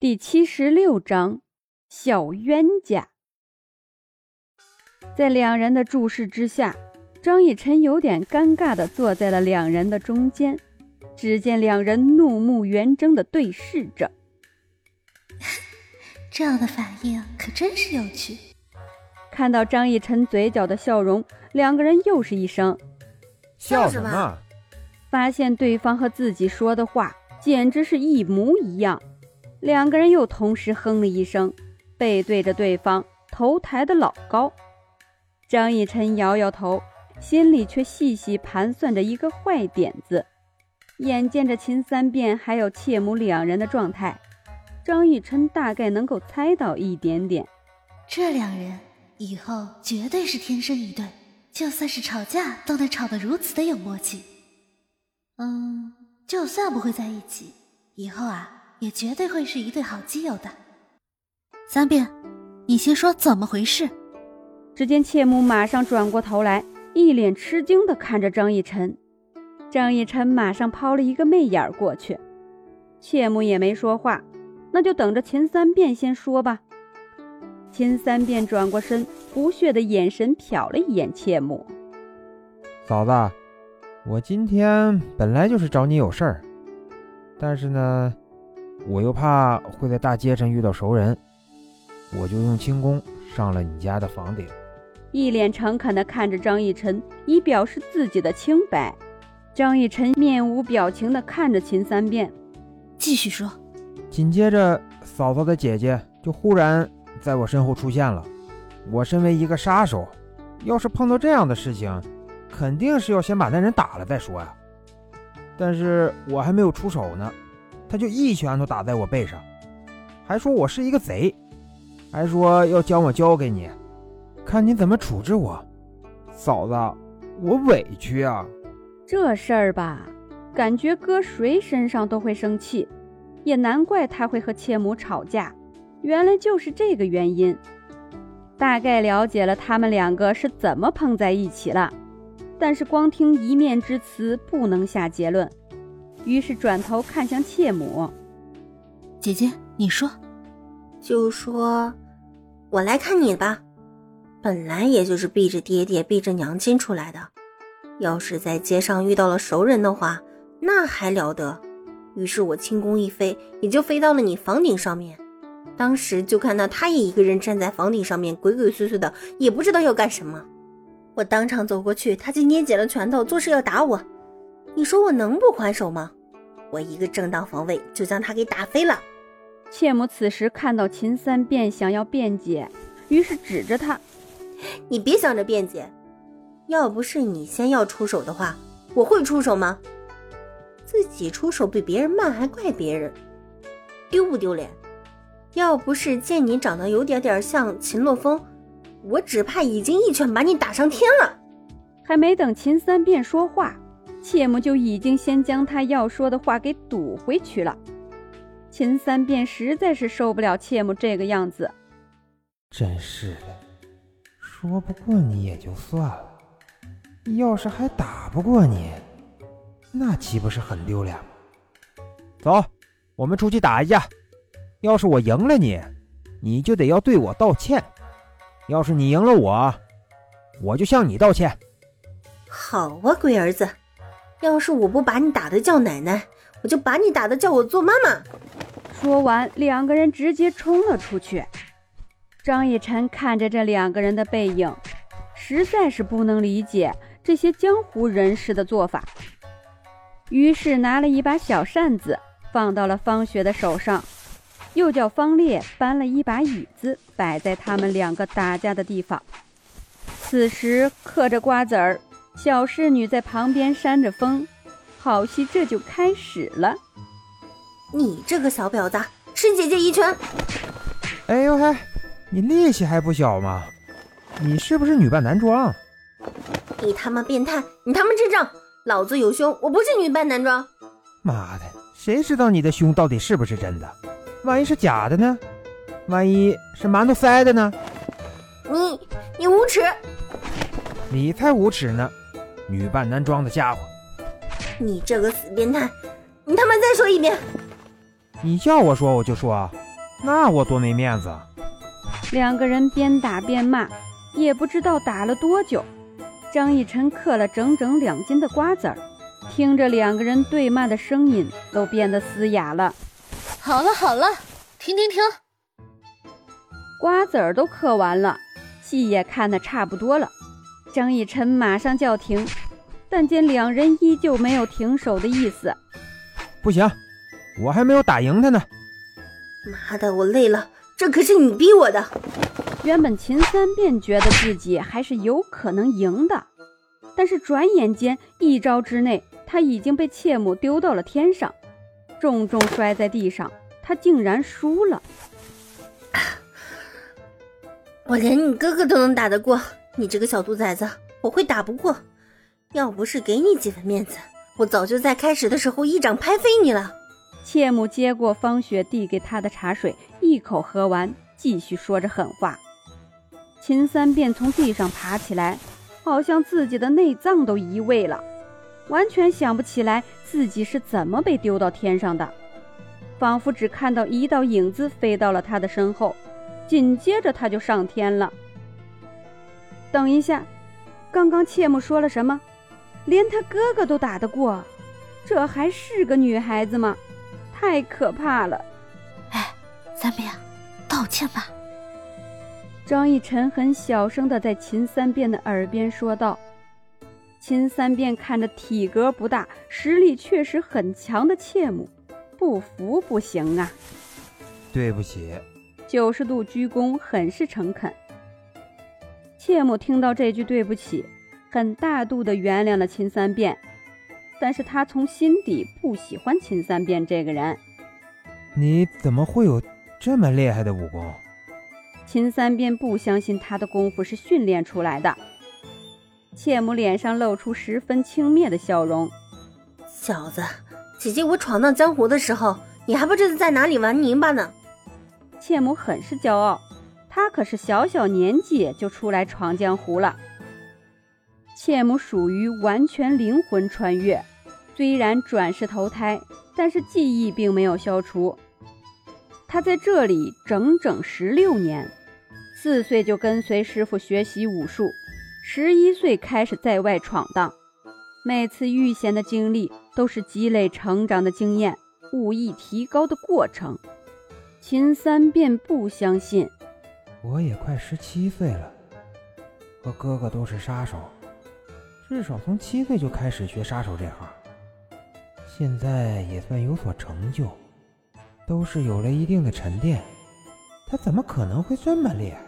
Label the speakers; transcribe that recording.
Speaker 1: 第七十六章小冤家。在两人的注视之下，张逸晨有点尴尬的坐在了两人的中间。只见两人怒目圆睁的对视着，
Speaker 2: 这样的反应可真是有趣。
Speaker 1: 看到张逸晨嘴角的笑容，两个人又是一声
Speaker 3: 笑什么？
Speaker 1: 发现对方和自己说的话简直是一模一样。两个人又同时哼了一声，背对着对方，头抬得老高。张逸晨摇摇头，心里却细细盘算着一个坏点子。眼见着秦三变还有妾母两人的状态，张逸晨大概能够猜到一点点。
Speaker 2: 这两人以后绝对是天生一对，就算是吵架都能吵得如此的有默契。嗯，就算不会在一起，以后啊。也绝对会是一对好基友的。三变，你先说怎么回事？
Speaker 1: 只见妾母马上转过头来，一脸吃惊的看着张逸晨。张逸晨马上抛了一个媚眼过去，妾母也没说话，那就等着秦三变先说吧。秦三变转过身，不屑的眼神瞟了一眼妾母：“
Speaker 3: 嫂子，我今天本来就是找你有事儿，但是呢……”我又怕会在大街上遇到熟人，我就用轻功上了你家的房顶。
Speaker 1: 一脸诚恳地看着张逸晨，以表示自己的清白。张逸晨面无表情地看着秦三变，
Speaker 2: 继续说。
Speaker 3: 紧接着，嫂嫂的姐姐就忽然在我身后出现了。我身为一个杀手，要是碰到这样的事情，肯定是要先把那人打了再说呀。但是我还没有出手呢。他就一拳头打在我背上，还说我是一个贼，还说要将我交给你，看你怎么处置我。嫂子，我委屈啊。
Speaker 1: 这事儿吧，感觉搁谁身上都会生气，也难怪他会和妾母吵架，原来就是这个原因。大概了解了他们两个是怎么碰在一起了，但是光听一面之词不能下结论。于是转头看向妾母，
Speaker 2: 姐姐，你说，
Speaker 4: 就说，我来看你吧。本来也就是避着爹爹、避着娘亲出来的，要是在街上遇到了熟人的话，那还了得。于是我轻功一飞，也就飞到了你房顶上面。当时就看到他也一个人站在房顶上面，鬼鬼祟祟的，也不知道要干什么。我当场走过去，他就捏紧了拳头，作势要打我。你说我能不还手吗？我一个正当防卫就将他给打飞了。
Speaker 1: 切母此时看到秦三便想要辩解，于是指着他：“
Speaker 4: 你别想着辩解，要不是你先要出手的话，我会出手吗？自己出手比别人慢还怪别人，丢不丢脸？要不是见你长得有点点像秦洛风，我只怕已经一拳把你打上天了。”
Speaker 1: 还没等秦三便说话。妾母就已经先将他要说的话给堵回去了。秦三便实在是受不了切莫这个样子，
Speaker 3: 真是的，说不过你也就算了，要是还打不过你，那岂不是很丢脸吗？走，我们出去打一架。要是我赢了你，你就得要对我道歉；要是你赢了我，我就向你道歉。
Speaker 4: 好啊，龟儿子。要是我不把你打的叫奶奶，我就把你打的叫我做妈妈。
Speaker 1: 说完，两个人直接冲了出去。张逸晨看着这两个人的背影，实在是不能理解这些江湖人士的做法，于是拿了一把小扇子放到了方雪的手上，又叫方烈搬了一把椅子摆在他们两个打架的地方。此时嗑着瓜子儿。小侍女在旁边扇着风，好戏这就开始了。
Speaker 4: 你这个小婊子，吃姐姐一拳！
Speaker 3: 哎呦嘿，你力气还不小嘛？你是不是女扮男装？
Speaker 4: 你他妈变态！你他妈智障！老子有胸，我不是女扮男装。
Speaker 3: 妈的，谁知道你的胸到底是不是真的？万一是假的呢？万一是馒头塞的呢？
Speaker 4: 你你无耻！
Speaker 3: 你才无耻呢！女扮男装的家伙，
Speaker 4: 你这个死变态！你他妈再说一遍！
Speaker 3: 你叫我说我就说，那我多没面子。
Speaker 1: 两个人边打边骂，也不知道打了多久。张逸晨嗑了整整两斤的瓜子儿，听着两个人对骂的声音都变得嘶哑了。
Speaker 2: 好了好了，停停停！
Speaker 1: 瓜子儿都嗑完了，戏也看得差不多了。张逸晨马上叫停，但见两人依旧没有停手的意思。
Speaker 3: 不行，我还没有打赢他呢。
Speaker 4: 妈的，我累了，这可是你逼我的。
Speaker 1: 原本秦三便觉得自己还是有可能赢的，但是转眼间一招之内，他已经被切姆丢到了天上，重重摔在地上，他竟然输了。
Speaker 4: 我连你哥哥都能打得过，你这个小兔崽子，我会打不过。要不是给你几分面子，我早就在开始的时候一掌拍飞你了。
Speaker 1: 切姆接过方雪递给他的茶水，一口喝完，继续说着狠话。秦三便从地上爬起来，好像自己的内脏都移位了，完全想不起来自己是怎么被丢到天上的，仿佛只看到一道影子飞到了他的身后，紧接着他就上天了。等一下，刚刚切木说了什么？连他哥哥都打得过，这还是个女孩子吗？太可怕了！
Speaker 2: 哎，三便，道歉吧。
Speaker 1: 张逸晨很小声的在秦三变的耳边说道。秦三变看着体格不大、实力确实很强的切姆，不服不行啊！
Speaker 3: 对不起。
Speaker 1: 九十度鞠躬，很是诚恳。切姆听到这句对不起，很大度地原谅了秦三变，但是他从心底不喜欢秦三变这个人。
Speaker 3: 你怎么会有这么厉害的武功？
Speaker 1: 秦三变不相信他的功夫是训练出来的。切母脸上露出十分轻蔑的笑容：“
Speaker 4: 小子，姐姐我闯荡江湖的时候，你还不知道在哪里玩泥巴呢。”
Speaker 1: 切母很是骄傲，她可是小小年纪就出来闯江湖了。切姆属于完全灵魂穿越，虽然转世投胎，但是记忆并没有消除。他在这里整整十六年。四岁就跟随师傅学习武术，十一岁开始在外闯荡。每次遇险的经历都是积累成长的经验，武艺提高的过程。秦三便不相信，
Speaker 3: 我也快十七岁了，和哥哥都是杀手，至少从七岁就开始学杀手这行，现在也算有所成就，都是有了一定的沉淀。他怎么可能会这么厉害？